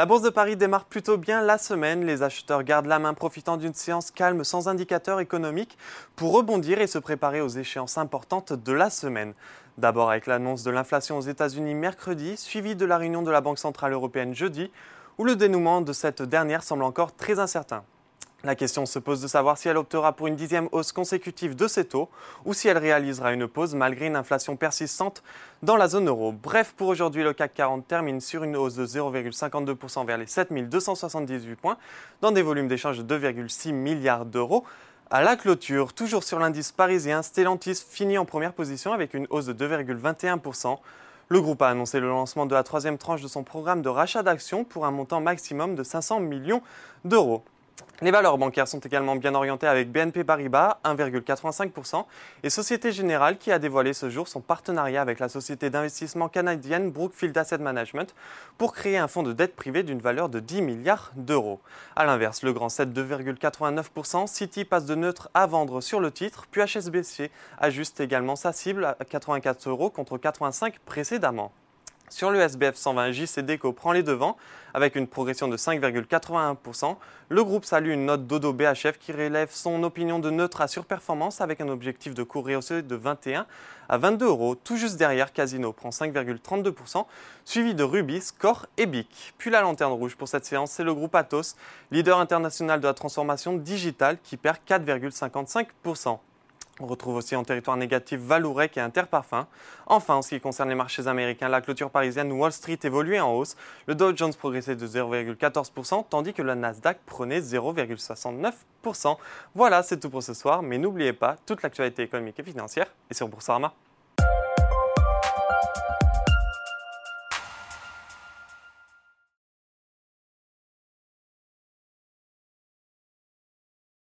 La bourse de Paris démarre plutôt bien la semaine. Les acheteurs gardent la main profitant d'une séance calme sans indicateur économique pour rebondir et se préparer aux échéances importantes de la semaine. D'abord avec l'annonce de l'inflation aux États-Unis mercredi, suivie de la réunion de la Banque Centrale Européenne jeudi, où le dénouement de cette dernière semble encore très incertain. La question se pose de savoir si elle optera pour une dixième hausse consécutive de ses taux ou si elle réalisera une pause malgré une inflation persistante dans la zone euro. Bref, pour aujourd'hui, le CAC 40 termine sur une hausse de 0,52% vers les 7278 points dans des volumes d'échange de 2,6 milliards d'euros. À la clôture, toujours sur l'indice parisien, Stellantis finit en première position avec une hausse de 2,21%. Le groupe a annoncé le lancement de la troisième tranche de son programme de rachat d'actions pour un montant maximum de 500 millions d'euros. Les valeurs bancaires sont également bien orientées avec BNP Paribas, 1,85%, et Société Générale qui a dévoilé ce jour son partenariat avec la société d'investissement canadienne Brookfield Asset Management pour créer un fonds de dette privée d'une valeur de 10 milliards d'euros. A l'inverse, le grand 7 2,89%, City passe de neutre à vendre sur le titre, puis HSBC ajuste également sa cible à 84 euros contre 85 précédemment. Sur le SBF 120, JC Deco prend les devants avec une progression de 5,81%. Le groupe salue une note d'Odo BHF qui relève son opinion de neutre à surperformance avec un objectif de cours rehaussé de 21 à 22 euros. Tout juste derrière, Casino prend 5,32%, suivi de Rubis, Core et BIC. Puis la lanterne rouge pour cette séance, c'est le groupe Atos, leader international de la transformation digitale qui perd 4,55%. On retrouve aussi en territoire négatif Valourec et Interparfum. Enfin, en ce qui concerne les marchés américains, la clôture parisienne Wall Street évoluait en hausse. Le Dow Jones progressait de 0,14%, tandis que le Nasdaq prenait 0,69%. Voilà, c'est tout pour ce soir, mais n'oubliez pas, toute l'actualité économique et financière est sur Boursorama.